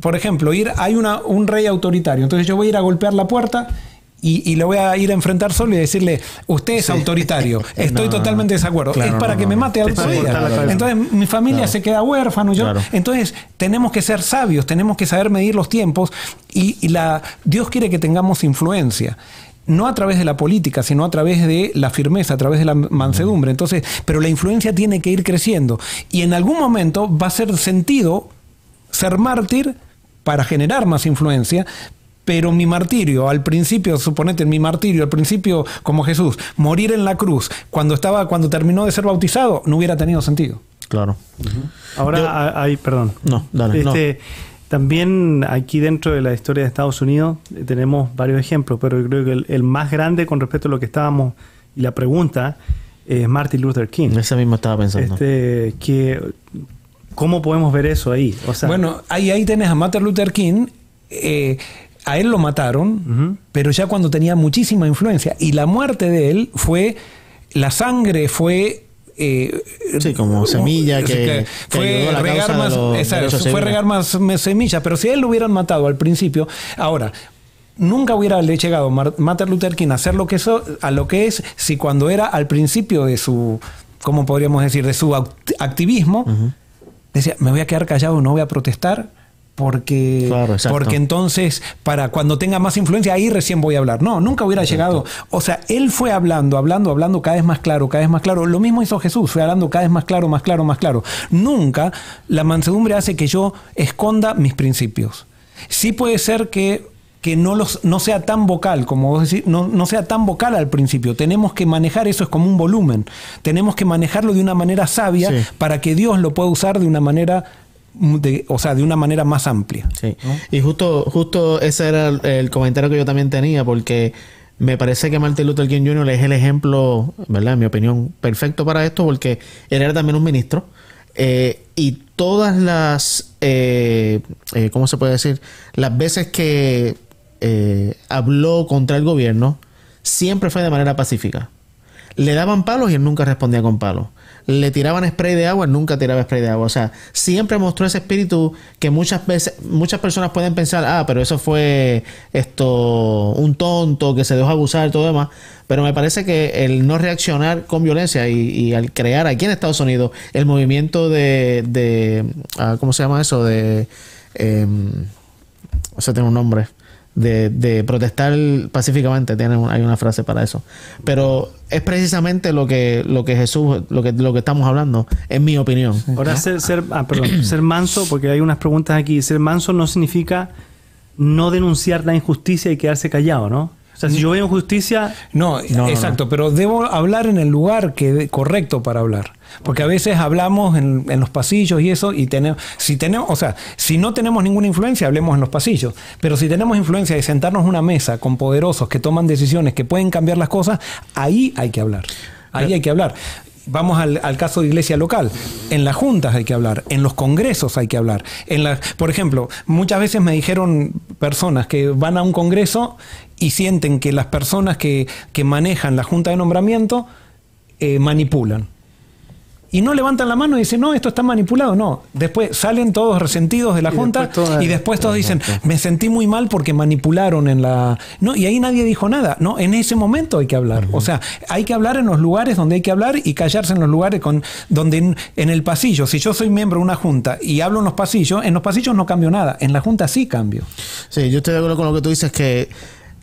por ejemplo, ir, hay una, un rey autoritario, entonces yo voy a ir a golpear la puerta y, le voy a ir a enfrentar solo y decirle, usted es autoritario, (laughs) estoy totalmente de desacuerdo. es para que me mate al día. Entonces mi familia se queda huérfano. Yo, Entonces tenemos que ser sabios, tenemos que saber medir los tiempos y, la, Dios quiere que tengamos influencia no a través de la política, sino a través de la firmeza, a través de la mansedumbre. Entonces, pero la influencia tiene que ir creciendo. Y en algún momento va a ser sentido ser mártir para generar más influencia, pero mi martirio, al principio, suponete, mi martirio, al principio, como Jesús, morir en la cruz, cuando estaba, cuando terminó de ser bautizado, no hubiera tenido sentido. Claro. Ahora hay, perdón. No, dale. Este, también aquí dentro de la historia de Estados Unidos eh, tenemos varios ejemplos, pero yo creo que el, más grande con respecto a lo que estábamos y la pregunta es Martin Luther King. Ese mismo estaba pensando. Este, que, ¿Cómo podemos ver eso ahí? bueno, ahí, ahí tenés a Martin Luther King. Eh, a él lo mataron, pero ya cuando tenía muchísima influencia. Y la muerte de él fue, la sangre fue... Eh, sí, como semilla que, fue regar más, fue regar más semillas, pero si él lo hubieran matado al principio, ahora nunca hubiera llegado Martin Luther King a hacer lo que eso, a lo que es si cuando era al principio de su, ¿cómo podríamos decir? de su activismo, decía, me voy a quedar callado, no voy a protestar porque, porque entonces para cuando tenga más influencia ahí recién voy a hablar. No, nunca hubiera llegado. O sea, él fue hablando, hablando, hablando cada vez más claro, cada vez más claro. Lo mismo hizo Jesús, fue hablando cada vez más claro, más claro, más claro. Nunca la mansedumbre hace que yo esconda mis principios. Sí puede ser que que no, los, no sea tan vocal, como vos decís, no, no, sea tan vocal al principio. Tenemos que manejar eso es como un volumen. Tenemos que manejarlo de una manera sabia para que Dios lo pueda usar de una manera o sea, de una manera más amplia. Sí. Y justo, justo ese era el, comentario que yo también tenía, porque me parece que Martin Luther King Jr. es el ejemplo, ¿verdad? En mi opinión, perfecto para esto, porque él era también un ministro. Eh, y todas las, eh, eh, ¿cómo se puede decir? Las veces que habló contra el gobierno, siempre fue de manera pacífica. Le daban palos y él nunca respondía con palos le tiraban spray de agua, nunca tiraba spray de agua. O sea, siempre mostró ese espíritu que muchas veces, muchas personas pueden pensar, ah, pero eso fue esto, un tonto que se dejó abusar y todo demás. Pero me parece que el no reaccionar con violencia y, al crear aquí en Estados Unidos el movimiento de, de ah, ¿cómo se llama eso? De, eh, o sea, tiene un nombre de, protestar pacíficamente, tiene hay una frase para eso. Pero es precisamente lo que, lo que Jesús, lo que, lo que estamos hablando, en mi opinión. Ahora ser, ser, ah, perdón, (clears throat) ser manso, porque hay unas preguntas aquí, ser manso no significa no denunciar la injusticia y quedarse callado, ¿no? O sea, si yo veo injusticia... No, no, exacto, pero debo hablar en el lugar que correcto para hablar. Porque a veces hablamos en, en los pasillos y eso, y tenemos, si tenemos, o sea, si no tenemos ninguna influencia, hablemos en los pasillos. Pero si tenemos influencia de sentarnos en una mesa con poderosos que toman decisiones que pueden cambiar las cosas, ahí hay que hablar. Ahí hay que hablar. Vamos al, caso de iglesia local. En las juntas hay que hablar, en los congresos hay que hablar. En la, por ejemplo, muchas veces me dijeron personas que van a un congreso y sienten que las personas que, que manejan la junta de nombramiento eh, manipulan. Y no levantan la mano y dicen, no, esto está manipulado. No. Después salen todos resentidos de la Y Junta después y después todos dicen, me sentí muy mal porque manipularon en la... No, y ahí nadie dijo nada. No, en ese momento hay que hablar. O sea, hay que hablar en los lugares donde hay que hablar y callarse en los lugares con, donde en, en el pasillo. Si yo soy miembro de una Junta y hablo en los pasillos, en los pasillos no cambio nada. En la Junta sí cambio. Sí, yo estoy de acuerdo con lo que tú dices que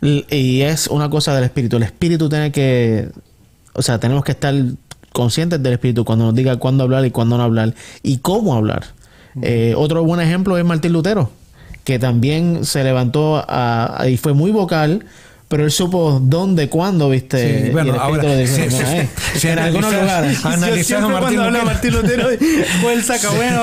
y es una cosa del espíritu. El espíritu tiene que, o sea, tenemos que estar conscientes del espíritu cuando nos diga cuándo hablar y cuándo no hablar y cómo hablar. Eh, otro buen ejemplo es Martín Lutero, que también se levantó a- y fue muy vocal. Pero él supo dónde, cuándo, viste. Sí, bueno, ahora, le dijo, (laughs) sí, "Mira, sí, eh". sí, en algunos lugares. (laughs) Martín cuando habla Lutero. Martín Lutero, (laughs) fue el saca bueno,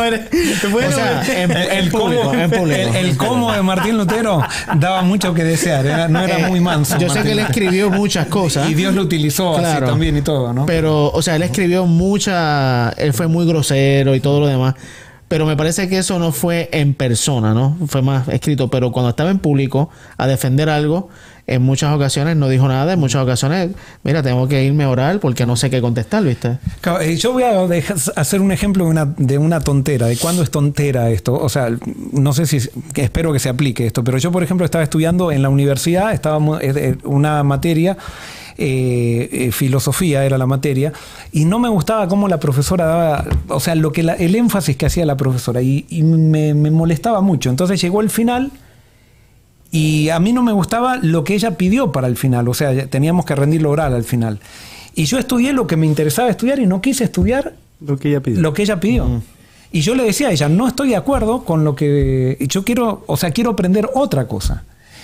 bueno, O sea, en, El, en el público, cómo, en público. el- el cómo de Martín Lutero daba mucho que desear, era- no era Eh, muy manso. Yo sé Martín que él escribió muchas cosas. Y Dios lo utilizó así Claro. también y todo, ¿no? Pero, o sea, él escribió mucha. Él fue muy grosero y todo lo demás. Pero me parece que eso no fue en persona, ¿no? Fue más escrito. Pero cuando estaba en público a defender algo, en muchas ocasiones no dijo nada. En muchas ocasiones, mira, tengo que irme a orar porque no sé qué contestar, ¿viste? Eh, Yo voy a hacer un ejemplo de una, de una tontera, de cuándo es tontera esto. O sea, no sé si, espero que se aplique esto, pero yo, por ejemplo, estaba estudiando en la universidad, estábamos en una materia, eh, eh, filosofía era la materia, y no me gustaba cómo la profesora daba, o sea, lo que la- el énfasis que hacía la profesora, y, y me, me molestaba mucho. Entonces llegó el final. Y a mí no me gustaba lo que ella pidió para el final, o sea, teníamos que rendirlo oral al final. Y yo estudié lo que me interesaba estudiar y no quise estudiar lo que ella pidió. lo que ella pidió. Y yo le decía a ella, no estoy de acuerdo con lo que yo quiero, o sea, quiero aprender otra cosa.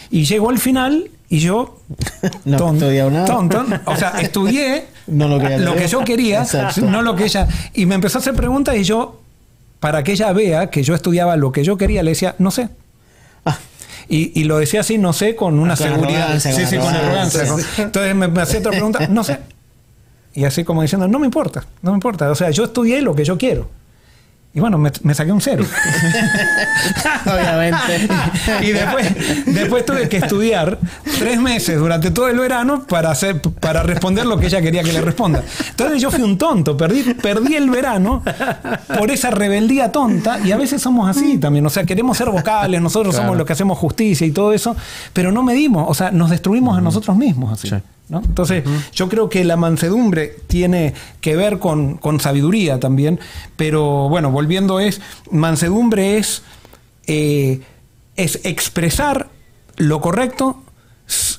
Y llegó al final y yo (laughs) No ton- estudiado nada. tonto, o sea, estudié (laughs) No lo que lo yo quería, Exacto. no lo que ella y me empezó a hacer preguntas y yo para que ella vea que yo estudiaba lo que yo quería, le decía, no sé. Ah, Y, y lo decía así, no sé, con una Con seguridad. arrogancia, sí, sí, con arrogancia. arrogancia. Entonces me, me hacía otra pregunta, no sé. Y así como diciendo, no me importa, no me importa. O sea, yo estudié lo que yo quiero. Y bueno, me, me saqué un cero. (laughs) obviamente. y después, después tuve que estudiar tres meses durante todo el verano para, hacer, para responder lo que ella quería que le responda. Entonces yo fui un tonto, perdí, perdí el verano por esa rebeldía tonta y a veces somos así también. O sea, queremos ser vocales, nosotros somos los que hacemos justicia y todo eso, pero no medimos, o sea, nos destruimos a nosotros mismos así. Sí. ¿No? Entonces, yo creo que la mansedumbre tiene que ver con, con sabiduría también, pero bueno, volviendo es, mansedumbre es, eh, es expresar lo correcto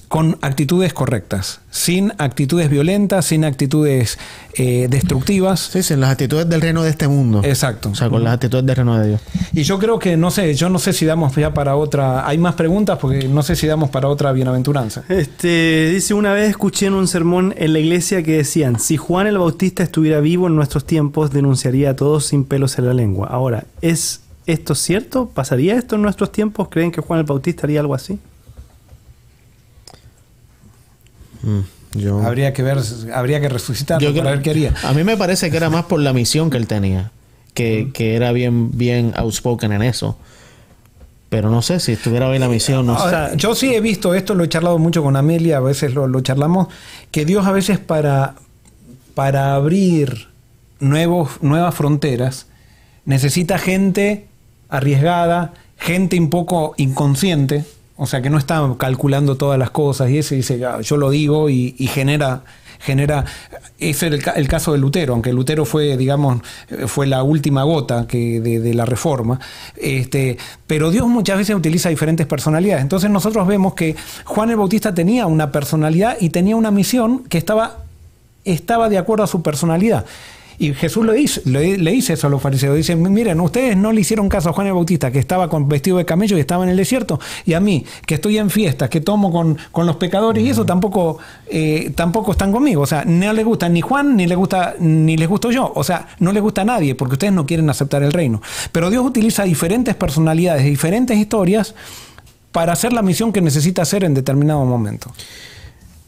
con actitudes correctas, sin actitudes violentas, sin actitudes eh, destructivas. Sí, sí, las actitudes del reino de este mundo. Exacto. O sea, con las actitudes del reino de Dios. Y yo creo que, no sé, yo no sé si damos ya para otra, hay más preguntas porque no sé si damos para otra bienaventuranza. Este, dice, una vez escuché en un sermón en la iglesia que decían, si Juan el Bautista estuviera vivo en nuestros tiempos, denunciaría a todos sin pelos en la lengua. Ahora, ¿es esto cierto? ¿Pasaría esto en nuestros tiempos? ¿Creen que Juan el Bautista haría algo así? Mm, yo, Habría que ver, habría que resucitarlo yo para ver qué haría. A mí me parece que era más por la misión que él tenía. Que, que era bien, bien outspoken en eso. Pero no sé si estuviera hoy la misión, no sé. Yo sí he visto esto, lo he charlado mucho con Amelia, a veces lo, lo charlamos, que Dios a veces para, para abrir nuevos, nuevas fronteras necesita gente arriesgada, gente un poco inconsciente, o sea que no está calculando todas las cosas y eso dice, "Ah, yo lo digo y, genera genera ese es el, ca- el caso de Lutero aunque Lutero fue digamos fue la última gota que de, de la reforma este pero Dios muchas veces utiliza diferentes personalidades. Entonces nosotros vemos que Juan el Bautista tenía una personalidad y tenía una misión que estaba estaba de acuerdo a su personalidad Y Jesús le dice, le, le dice eso a los fariseos. Dice, miren, ustedes no le hicieron caso a Juan el Bautista, que estaba con vestido de camello y estaba en el desierto, y a mí, que estoy en fiestas, que tomo con, con los pecadores, y eso tampoco, eh, tampoco están conmigo. O sea, no les gusta ni Juan, ni les gusta, ni les gusto yo. O sea, no les gusta a nadie, porque ustedes no quieren aceptar el reino. Pero Dios utiliza diferentes personalidades, diferentes historias, para hacer la misión que necesita hacer en determinado momento.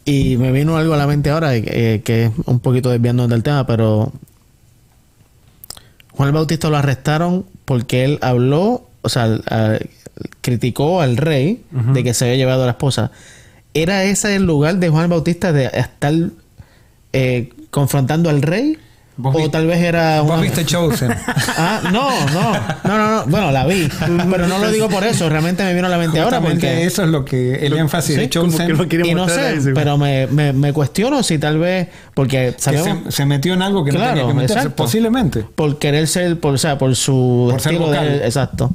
Y me vino algo a la mente ahora, eh, que es un poquito desviando del tema, pero Juan el Bautista lo arrestaron porque él habló, o sea, a- criticó al rey de que se había llevado a la esposa. ¿Era ese el lugar de Juan el Bautista de estar eh, confrontando al rey? Vos o vi- tal vez era Vos una- viste Chosen. (laughs) Ah, no, no, no, no, no. Bueno, la vi, pero no lo digo por eso. Realmente me vino a la mente ahora Justamente porque eso es lo que el énfasis de sí, que Chosen. lo quiere y no sé, pero me, me, me cuestiono si tal vez porque que sabemos se, se metió en algo que no tenía que meterse. exacto. Posiblemente. por querer ser, por, o sea, por su Por ser estilo vocal. él, exacto.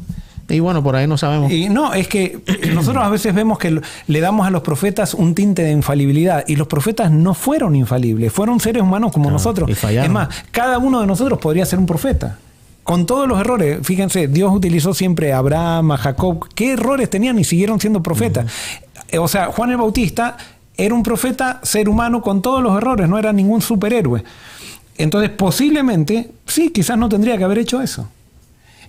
Y bueno, por ahí no sabemos. Y no, es que nosotros a veces vemos que le damos a los profetas un tinte de infalibilidad y los profetas no fueron infalibles, fueron seres humanos como Claro, nosotros. Es más, cada uno de nosotros podría ser un profeta. Con todos los errores, fíjense, Dios utilizó siempre a Abraham, a Jacob. ¿Qué errores tenían y siguieron siendo profetas? O sea, Juan el Bautista era un profeta, ser humano, con todos los errores, no era ningún superhéroe. Entonces, posiblemente, sí, quizás no tendría que haber hecho eso.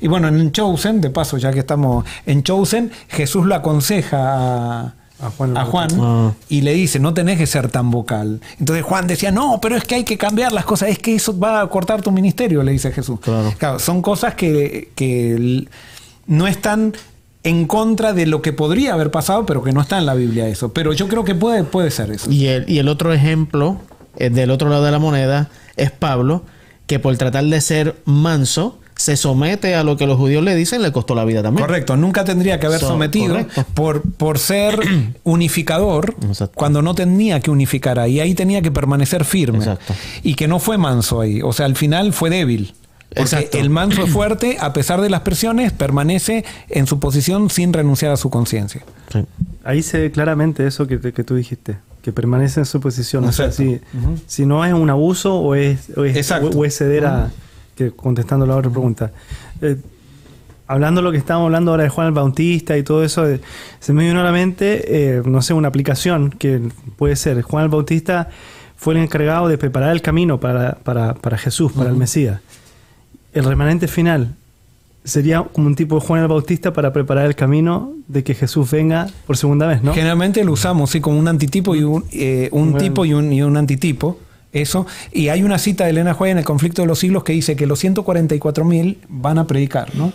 Y bueno, en Chosen, de paso, ya que estamos en Chosen, Jesús lo aconseja a, A Juan el a Juan Ah. y le dice, no tenés que ser tan vocal. Entonces Juan decía, no, pero es que hay que cambiar las cosas, es que eso va a cortar tu ministerio, le dice Jesús. Claro. son cosas que, que no están en contra de lo que podría haber pasado, pero que no está en la Biblia eso. Pero yo creo que puede, puede ser eso. Y el, y el otro ejemplo, eh, del otro lado de la moneda, es Pablo, que por tratar de ser manso, se somete a lo que los judíos le dicen, le costó la vida también. Correcto, nunca tendría que haber So- sometido correcto. por, por ser (clears throat) unificador Exacto. cuando no tenía que unificar ahí, ahí tenía que permanecer firme. Exacto. Y que no fue manso ahí, o sea, al final fue débil. Porque Exacto. el manso es fuerte, a pesar de las presiones, permanece en su posición sin renunciar a su conciencia. Sí. Ahí se ve claramente eso que, que tú dijiste, que permanece en su posición. O sea, si, si no es un abuso o es, o es, Exacto. o es ceder a... Que, contestando la otra pregunta. Eh, hablando de lo que estábamos hablando ahora de Juan el Bautista y todo eso, eh, se me vino a la mente, eh, no sé, una aplicación que puede ser. Juan el Bautista fue el encargado de preparar el camino para, para, para Jesús, para el Mesías. El remanente final sería como un tipo de Juan el Bautista para preparar el camino de que Jesús venga por segunda vez, ¿no? Generalmente lo usamos sí, como un antitipo y un, eh, un Bueno. tipo y un, y un antitipo. Eso. Y hay una cita de Elena White en el conflicto de los siglos que dice que los 144.000 van a predicar, ¿no?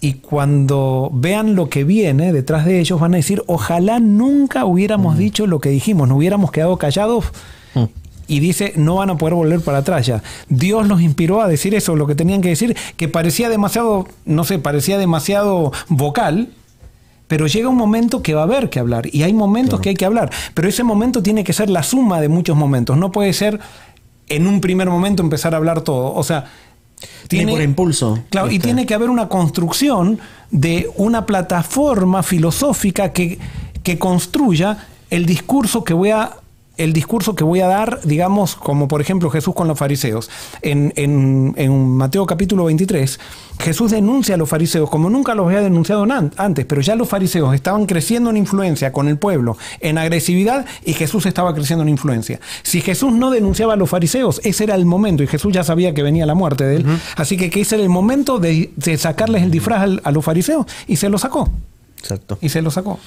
Y cuando vean lo que viene detrás de ellos, van a decir: Ojalá nunca hubiéramos dicho lo que dijimos, no hubiéramos quedado callados. Mm. Y dice: No van a poder volver para atrás ya. Dios los inspiró a decir eso, lo que tenían que decir, que parecía demasiado, no sé, parecía demasiado vocal, pero llega un momento que va a haber que hablar y hay momentos que hay que hablar, pero ese momento tiene que ser la suma de muchos momentos, no puede ser en un primer momento empezar a hablar todo, o sea, Ni por impulso. Claro, y Este. tiene que haber una construcción de una plataforma filosófica que, que construya el discurso que voy a el discurso que voy a dar, digamos, como por ejemplo Jesús con los fariseos. En, en- en Mateo capítulo 23, Jesús denuncia a los fariseos como nunca los había denunciado antes, pero ya los fariseos estaban creciendo en influencia con el pueblo, en agresividad, y Jesús estaba creciendo en influencia. Si Jesús no denunciaba a los fariseos, ese era el momento, y Jesús ya sabía que venía la muerte de él, así que que ese era el momento de, de sacarles el disfraz a los fariseos, y se lo sacó, Exacto. y se lo sacó.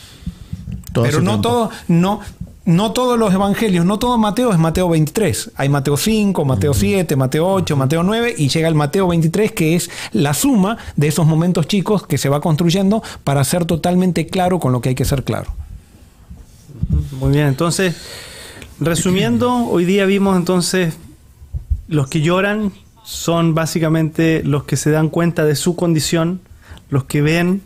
Todo Pero no tiempo. todo, no, no todos los evangelios, no todo Mateo es Mateo 23. Hay Mateo 5, Mateo 7, Mateo 8, Mateo 9 y llega el Mateo 23 que es la suma de esos momentos chicos que se va construyendo para ser totalmente claro con lo que hay que ser claro. Muy bien, entonces, resumiendo, hoy día vimos entonces los que lloran son básicamente los que se dan cuenta de su condición, los que ven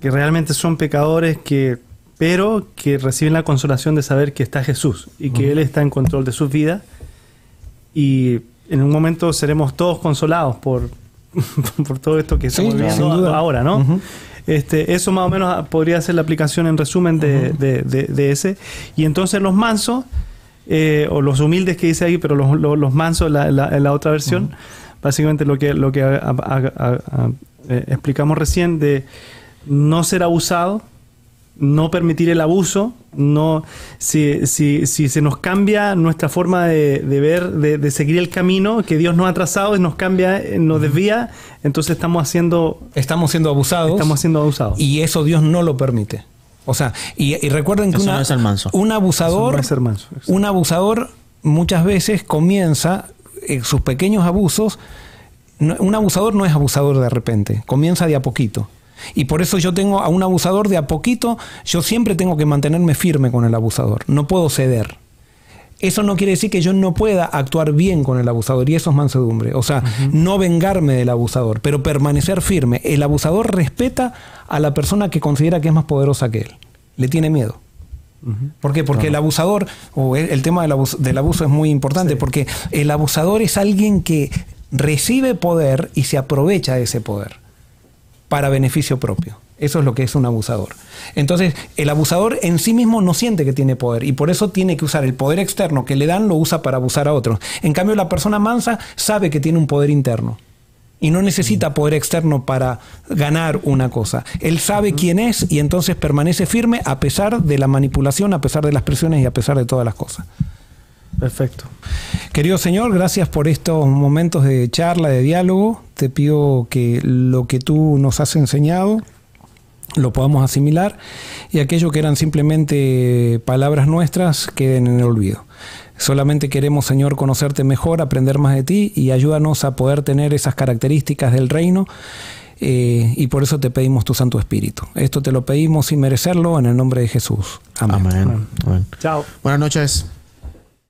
que realmente son pecadores, que pero que reciben la consolación de saber que está Jesús y que Él está en control de sus vidas. Y en un momento seremos todos consolados por, (laughs) por todo esto que estamos sin viviendo ahora, ¿no? Este, eso más o menos podría ser la aplicación en resumen de, de- de- de ese. Y entonces los mansos eh, o los humildes que dice ahí, pero los, los, los mansos en la, la, la, otra versión. Básicamente lo que, lo que a, a, eh, explicamos recién de no ser abusado, no permitir el abuso, no si, si, si se nos cambia nuestra forma de, de ver, de, de, seguir el camino que Dios nos ha trazado y nos cambia, nos desvía, entonces estamos haciendo... Estamos siendo abusados. Estamos siendo abusados. Y eso Dios no lo permite. O sea, y, y recuerden que una, no es el manso. un abusador, Eso no es ser manso. un abusador muchas veces comienza eh, sus pequeños abusos. no- un abusador no es abusador de repente, comienza de a poquito. Y por eso yo tengo a un abusador de a poquito, yo siempre tengo que mantenerme firme con el abusador, no puedo ceder. Eso no quiere decir que yo no pueda actuar bien con el abusador y eso es mansedumbre. O sea, no vengarme del abusador, pero permanecer firme. El abusador respeta a la persona que considera que es más poderosa que él. Le tiene miedo. ¿Por qué? Porque el abusador, o el, el tema del abuso, del abuso es muy importante, porque el abusador es alguien que recibe poder y se aprovecha de ese poder para beneficio propio. Eso es lo que es un abusador. Entonces, el abusador en sí mismo no siente que tiene poder y por eso tiene que usar el poder externo que le dan, lo usa para abusar a otros. En cambio, la persona mansa sabe que tiene un poder interno y no necesita poder externo para ganar una cosa. Él sabe quién es y entonces permanece firme a pesar de la manipulación, a pesar de las presiones y a pesar de todas las cosas. Perfecto. Querido Señor, gracias por estos momentos de charla, de diálogo. Te pido que lo que tú nos has enseñado lo podamos asimilar y aquello que eran simplemente palabras nuestras queden en el olvido. Solamente queremos, Señor, conocerte mejor, aprender más de ti y ayúdanos a poder tener esas características del reino. eh, y por eso te pedimos tu Santo Espíritu. Esto te lo pedimos sin merecerlo en el nombre de Jesús. Amén. Amén. Amén. Chao. Buenas noches.